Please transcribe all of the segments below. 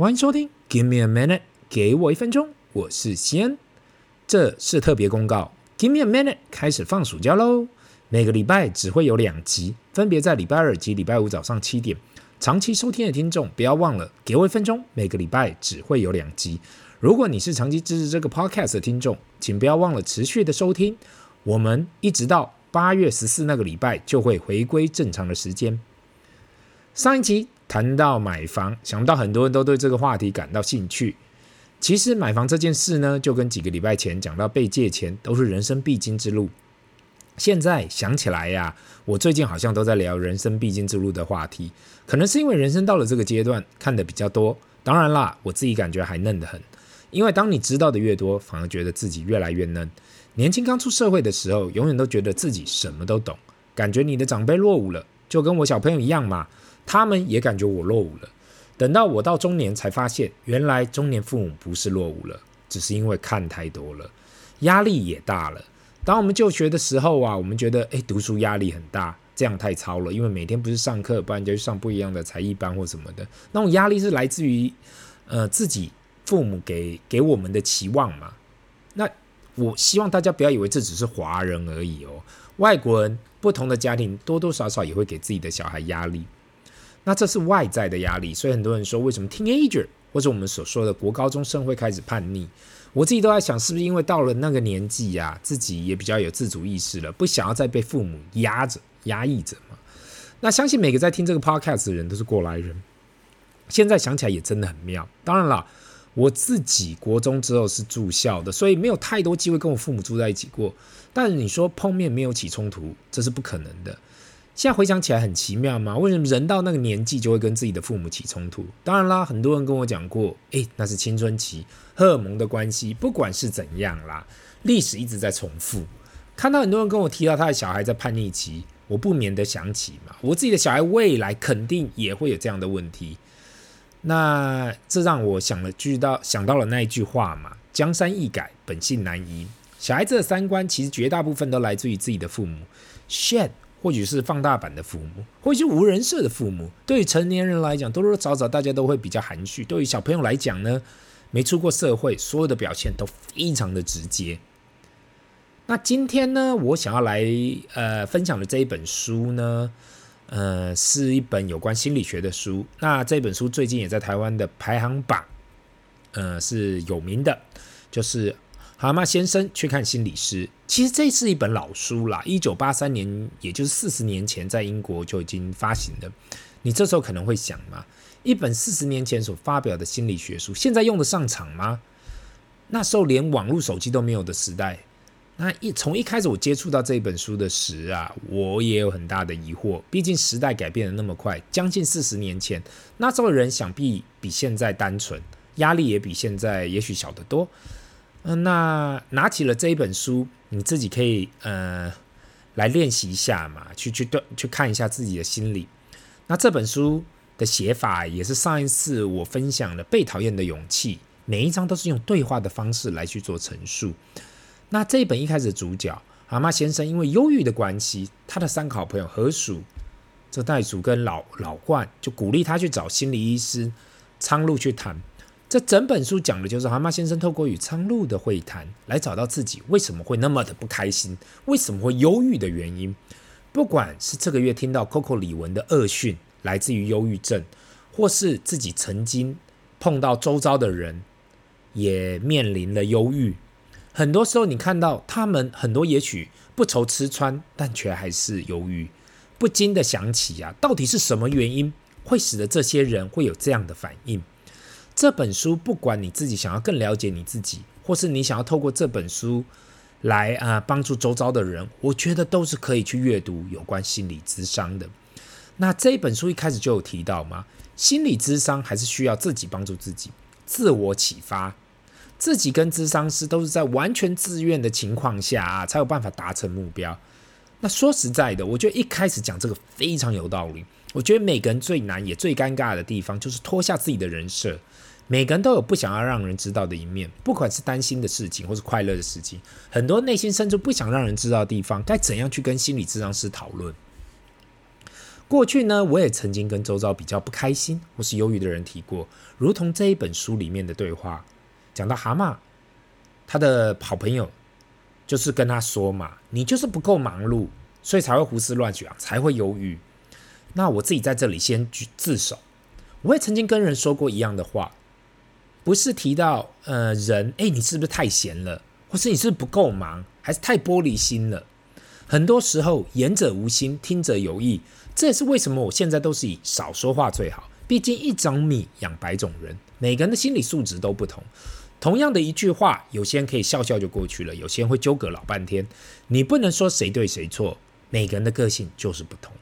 欢迎收听，Give me a minute，给我一分钟，我是西恩。这是特别公告，Give me a minute，开始放暑假喽。每个礼拜只会有两集，分别在礼拜二及礼拜五早上七点。长期收听的听众不要忘了，给我一分钟，每个礼拜只会有两集。如果你是长期支持这个 podcast 的听众，请不要忘了持续的收听。我们一直到八月十四那个礼拜就会回归正常的时间。上一集谈到买房，想不到很多人都对这个话题感到兴趣。其实买房这件事呢，就跟几个礼拜前讲到被借钱都是人生必经之路。现在想起来呀，我最近好像都在聊人生必经之路的话题，可能是因为人生到了这个阶段看得比较多。当然啦，我自己感觉还嫩得很。因为当你知道的越多，反而觉得自己越来越嫩。年轻刚出社会的时候，永远都觉得自己什么都懂，感觉你的长辈落伍了，就跟我小朋友一样嘛。他们也感觉我落伍了。等到我到中年，才发现原来中年父母不是落伍了，只是因为看太多了，压力也大了。当我们就学的时候啊，我们觉得诶，读书压力很大，这样太操了，因为每天不是上课，不然就去上不一样的才艺班或什么的。那种压力是来自于呃自己。父母给给我们的期望嘛，那我希望大家不要以为这只是华人而已哦，外国人不同的家庭多多少少也会给自己的小孩压力，那这是外在的压力，所以很多人说为什么 teenager 或者我们所说的国高中生会开始叛逆，我自己都在想是不是因为到了那个年纪呀、自己也比较有自主意识了，不想要再被父母压着压抑着嘛。那相信每个在听这个 podcast 的人都是过来人，现在想起来也真的很妙，当然了。我自己国中之后是住校的，所以没有太多机会跟我父母住在一起过。但是你说碰面没有起冲突，这是不可能的。现在回想起来很奇妙吗，为什么人到那个年纪就会跟自己的父母起冲突？当然啦，很多人跟我讲过，诶，那是青春期荷尔蒙的关系。不管是怎样啦，历史一直在重复。看到很多人跟我提到他的小孩在叛逆期，我不免的想起嘛，我自己的小孩未来肯定也会有这样的问题。那这让我想了句到想到了那一句话嘛，江山易改，本性难移。小孩子的三观其实绝大部分都来自于自己的父母，shit，或许是放大版的父母，或许是无人设的父母。对于成年人来讲，多多少少大家都会比较含蓄；对于小朋友来讲呢，没出过社会，所有的表现都非常的直接。那今天呢，我想要来呃分享的这一本书呢。呃，是一本有关心理学的书。那这本书最近也在台湾的排行榜，呃，是有名的，就是《蛤蟆先生去看心理师》。其实这是一本老书啦，一九八三年，也就是四十年前，在英国就已经发行的。你这时候可能会想嘛，一本四十年前所发表的心理学书，现在用得上场吗？那时候连网络手机都没有的时代。那一从一开始我接触到这本书的时啊，我也有很大的疑惑。毕竟时代改变得那么快，将近四十年前，那时候的人想必比现在单纯，压力也比现在也许小得多。嗯、那拿起了这一本书，你自己可以呃来练习一下嘛，去去对去看一下自己的心理。那这本书的写法也是上一次我分享的《被讨厌的勇气》，每一章都是用对话的方式来去做陈述。那这一本一开始主角蛤蟆先生，因为忧郁的关系，他的三个好朋友河鼠、这袋鼠跟老老冠就鼓励他去找心理医师苍鹭去谈。这整本书讲的就是蛤蟆先生透过与苍鹭的会谈，来找到自己为什么会那么的不开心，为什么会忧郁的原因。不管是这个月听到 Coco 李玟的恶讯来自于忧郁症，或是自己曾经碰到周遭的人也面临了忧郁。很多时候，你看到他们很多，也许不愁吃穿，但却还是忧郁，不禁的想起啊，到底是什么原因会使得这些人会有这样的反应？这本书，不管你自己想要更了解你自己，或是你想要透过这本书来啊帮助周遭的人，我觉得都是可以去阅读有关心理咨商的。那这一本书一开始就有提到吗？心理咨商还是需要自己帮助自己，自我启发。自己跟咨商师都是在完全自愿的情况下啊，才有办法达成目标。那说实在的，我觉得一开始讲这个非常有道理。我觉得每个人最难也最尴尬的地方，就是脱下自己的人设。每个人都有不想要让人知道的一面，不管是担心的事情，或是快乐的事情，很多内心深处不想让人知道的地方，该怎样去跟心理咨商师讨论？过去呢，我也曾经跟周遭比较不开心或是忧郁的人提过，如同这一本书里面的对话，讲到蛤蟆，他的好朋友就是跟他说嘛：“你就是不够忙碌，所以才会胡思乱想，才会忧郁。”那我自己在这里先举自首，我也曾经跟人说过一样的话，不是提到呃人，哎，你是不是太闲了，或是你是不是不够忙，还是太玻璃心了？很多时候言者无心，听者有意。这也是为什么我现在都是以少说话最好。毕竟一张米养百种人，每个人的心理素质都不同。同样的一句话，有些人可以笑笑就过去了，有些人会纠葛老半天。你不能说谁对谁错，每个人的个性就是不同。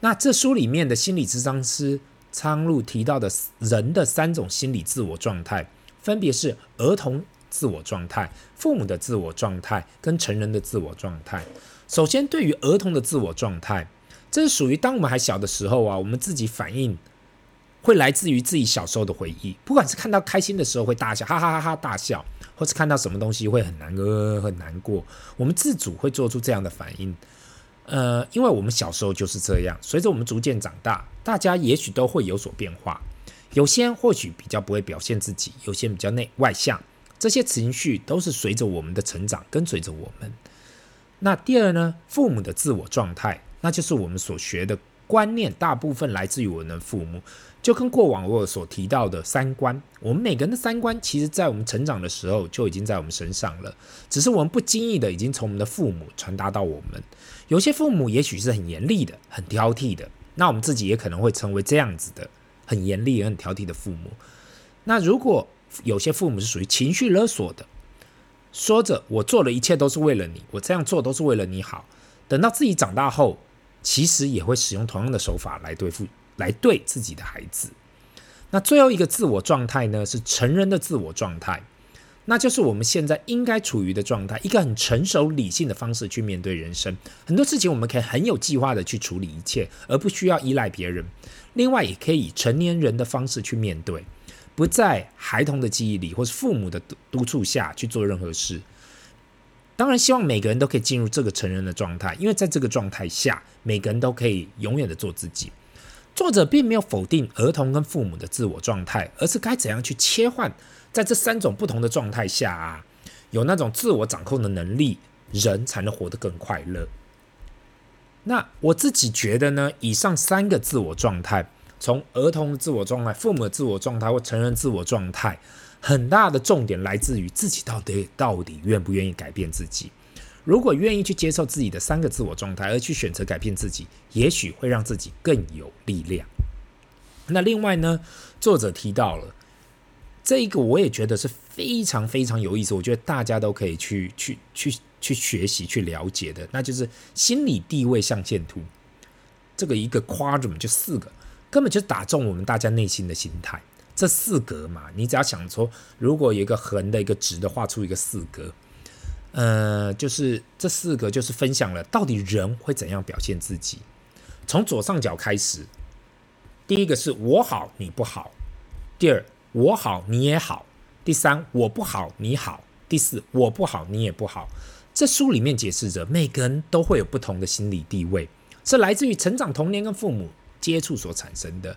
那这书里面的心理咨商师苍鹭提到的人的三种心理自我状态，分别是儿童自我状态、父母的自我状态跟成人的自我状态。首先，对于儿童的自我状态。这是属于当我们还小的时候啊，我们自己反应会来自于自己小时候的回忆。不管是看到开心的时候会大笑，哈哈哈哈大笑，或是看到什么东西会很难呃很难过，我们自主会做出这样的反应。呃，因为我们小时候就是这样。随着我们逐渐长大，大家也许都会有所变化。有些人或许比较不会表现自己，有些人比较内外向，这些情绪都是随着我们的成长跟随着我们。那第二呢，父母的自我状态。那就是我们所学的观念，大部分来自于我们的父母，就跟过往我所提到的三观，我们每个人的三观，其实在我们成长的时候就已经在我们身上了，只是我们不经意的已经从我们的父母传达到我们。有些父母也许是很严厉的、很挑剔的，那我们自己也可能会成为这样子的很严厉也很挑剔的父母。那如果有些父母是属于情绪勒索的，说着我做的一切都是为了你，我这样做都是为了你好，等到自己长大后。其实也会使用同样的手法来对付、来对自己的孩子。那最后一个自我状态呢，是成人的自我状态，那就是我们现在应该处于的状态，一个很成熟、理性的方式去面对人生。很多事情我们可以很有计划的去处理一切，而不需要依赖别人。另外，也可以以成年人的方式去面对，不在孩童的记忆里或是父母的督促下去做任何事。当然，希望每个人都可以进入这个成人的状态，因为在这个状态下，每个人都可以永远的做自己。作者并没有否定儿童跟父母的自我状态，而是该怎样去切换，在这三种不同的状态下啊，有那种自我掌控的能力，人才能活得更快乐。那我自己觉得呢，以上三个自我状态，从儿童的自我状态、父母的自我状态或成人自我状态。很大的重点来自于自己到底到底愿不愿意改变自己。如果愿意去接受自己的三个自我状态，而去选择改变自己，也许会让自己更有力量。那另外呢，作者提到了这一个，我也觉得是非常非常有意思，我觉得大家都可以去去去去学习去了解的，那就是心理地位象限图。这个一个 quadrant 就四个，根本就打中我们大家内心的心态。这四格嘛，你只要想说，如果有一个横的，一个直的，画出一个四格，呃，就是这四格就是分享了到底人会怎样表现自己。从左上角开始，第一个是我好你不好，第二我好你也好，第三我不好你好，第四我不好你也不好。这书里面解释着，每个人都会有不同的心理地位，是来自于成长童年跟父母接触所产生的。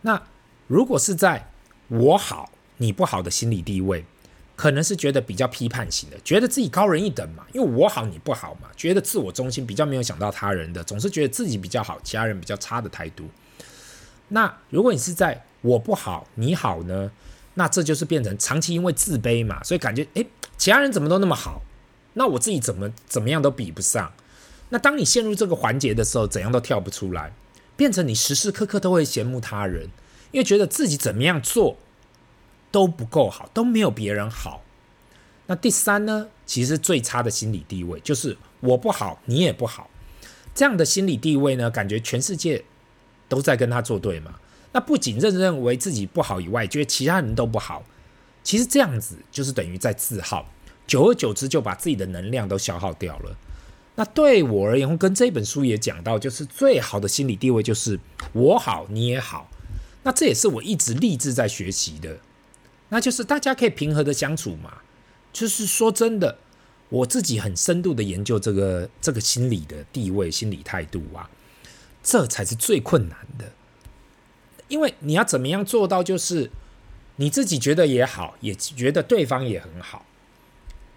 那。如果是在我好你不好的心理地位，可能是觉得比较批判型的，觉得自己高人一等嘛，因为我好你不好嘛，觉得自我中心，比较没有想到他人的，总是觉得自己比较好，其他人比较差的态度。那如果你是在我不好你好呢，那这就是变成长期因为自卑嘛，所以感觉诶，其他人怎么都那么好，那我自己怎么怎么样都比不上。那当你陷入这个环节的时候，怎样都跳不出来，变成你时时刻刻都会羡慕他人。因为觉得自己怎么样做都不够好，都没有别人好。那第三呢？其实最差的心理地位就是我不好，你也不好。这样的心理地位呢，感觉全世界都在跟他作对嘛。那不仅认认为自己不好以外，觉得其他人都不好。其实这样子就是等于在自耗，久而久之就把自己的能量都消耗掉了。那对我而言，跟这本书也讲到，就是最好的心理地位就是我好，你也好。那这也是我一直立志在学习的，那就是大家可以平和的相处嘛。就是说真的，我自己很深度的研究这个这个心理的地位、心理态度啊。这才是最困难的。因为你要怎么样做到，就是你自己觉得也好，也觉得对方也很好，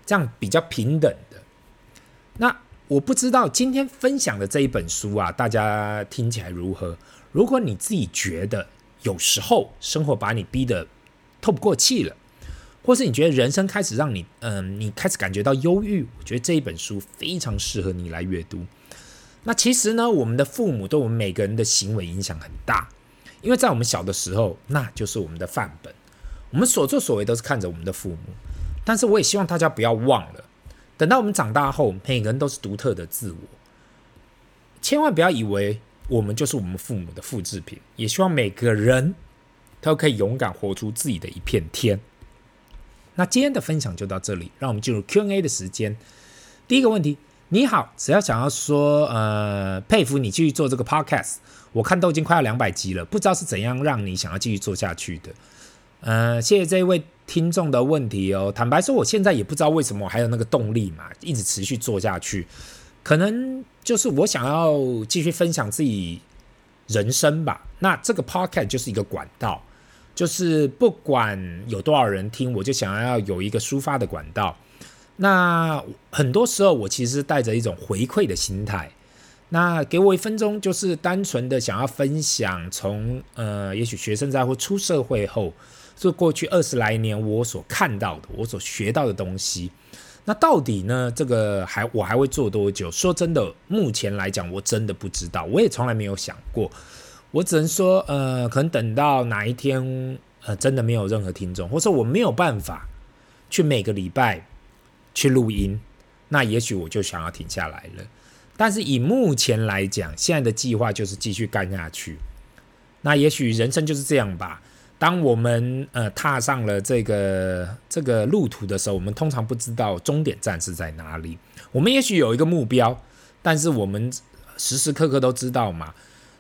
这样比较平等的。那我不知道今天分享的这一本书啊，大家听起来如何？如果你自己觉得有时候生活把你逼得透不过气了，或是你觉得人生开始让你嗯、你开始感觉到忧郁，我觉得这一本书非常适合你来阅读。那其实呢，我们的父母对我们每个人的行为影响很大。因为在我们小的时候，那就是我们的范本，我们所作所为都是看着我们的父母。但是我也希望大家不要忘了，等到我们长大后，每个人都是独特的自我，千万不要以为我们就是我们父母的复制品。也希望每个人都可以勇敢活出自己的一片天。那今天的分享就到这里，让我们进入 Q&A 的时间。第一个问题。你好，只要想要说，呃，佩服你继续做这个 podcast，我看都已经快要两百集了，不知道是怎样让你想要继续做下去的。呃，谢谢这一位听众的问题哦。坦白说，我现在也不知道为什么我还有那个动力嘛，一直持续做下去。可能就是我想要继续分享自己人生吧。那这个 podcast 就是一个管道，就是不管有多少人听，我就想要有一个抒发的管道。那很多时候，我其实带着一种回馈的心态。那给我一分钟，就是单纯的想要分享从呃，也许学生在或出社会后，就过去二十来年我所看到的，我所学到的东西。那到底呢？这个还我还会做多久？说真的，目前来讲，我真的不知道，我也从来没有想过。我只能说，呃，可能等到哪一天，呃，真的没有任何听众，或者我没有办法去每个礼拜。去录音，那也许我就想要停下来了。但是以目前来讲，现在的计划就是继续干下去。那也许人生就是这样吧。当我们呃踏上了这个这个路途的时候，我们通常不知道终点站是在哪里。我们也许有一个目标，但是我们时时刻刻都知道嘛，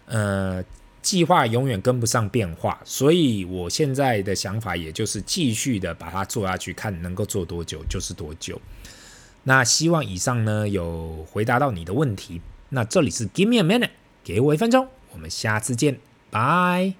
呃，计划永远跟不上变化。所以我现在的想法，也就是继续的把它做下去，看能够做多久就是多久。那希望以上呢有回答到你的问题。那这里是 Give me a minute，给我一分钟，我们下次见，拜。